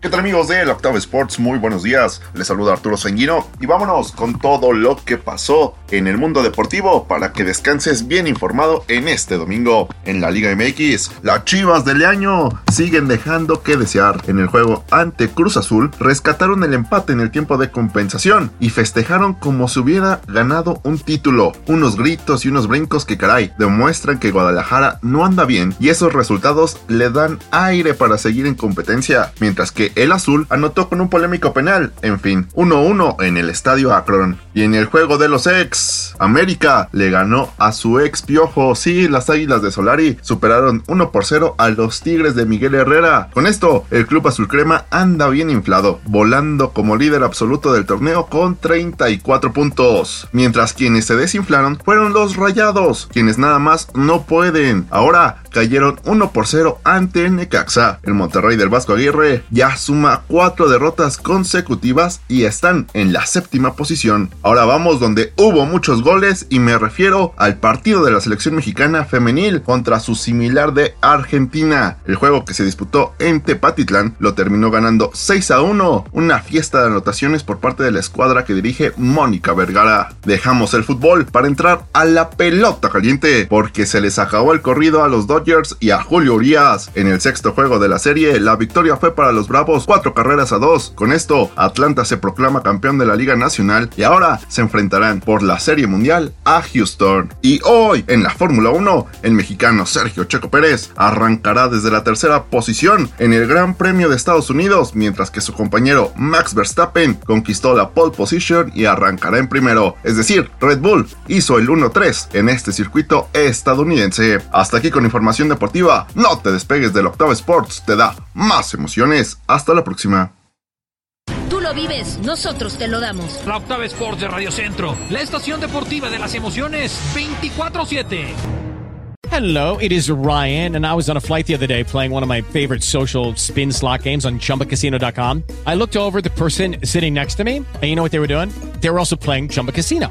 ¿Qué tal amigos de El Octavo Sports? Muy buenos días. Les saluda Arturo Sanguino y vámonos con todo lo que pasó en el mundo deportivo para que descanses bien informado en este domingo. En la Liga MX, las Chivas del año siguen dejando que desear. En el juego ante Cruz Azul, rescataron el empate en el tiempo de compensación y festejaron como si hubiera ganado un título. Unos gritos y unos brincos que caray, demuestran que Guadalajara no anda bien y esos resultados le dan aire para seguir en competencia, mientras que el azul anotó con un polémico penal. En fin, 1-1 en el estadio Akron. Y en el juego de los ex, América le ganó a su ex piojo. Sí, las águilas de Solari superaron 1 por 0 a los Tigres de Miguel Herrera. Con esto, el club azul crema anda bien inflado, volando como líder absoluto del torneo con 34 puntos. Mientras quienes se desinflaron fueron los rayados, quienes nada más no pueden. Ahora cayeron 1 por 0 ante Necaxa. El Monterrey del Vasco Aguirre ya suma 4 derrotas consecutivas y están en la séptima posición. Ahora vamos donde hubo muchos goles y me refiero al partido de la selección mexicana femenil contra su similar de Argentina. El juego que se disputó en Tepatitlán lo terminó ganando 6 a 1, una fiesta de anotaciones por parte de la escuadra que dirige Mónica Vergara. Dejamos el fútbol para entrar a la pelota caliente porque se les acabó el corrido a los Dodgers y a Julio Urias. En el sexto juego de la serie, la victoria fue para los Bravos 4 carreras a 2. Con esto, Atlanta se proclama campeón de la Liga Nacional y ahora se enfrentarán por la Serie Mundial a Houston. Y hoy, en la Fórmula 1, el mexicano Sergio Checo Pérez arrancará desde la tercera posición en el Gran Premio de Estados Unidos, mientras que su compañero Max Verstappen conquistó la pole position y arrancará en primero. Es decir, Red Bull hizo el 1-3 en este circuito estadounidense. Hasta aquí con información deportiva. No te despegues del Octavo Sports, te da más emociones. Hasta la próxima. Lo vives, nosotros te lo damos. La Octava Sports de Radio Centro, la estación deportiva de las emociones 24-7. Hello, it is Ryan, and I was on a flight the other day playing one of my favorite social spin slot games on chumbacasino.com. I looked over the person sitting next to me, and you know what they were doing? They were also playing Chumba Casino.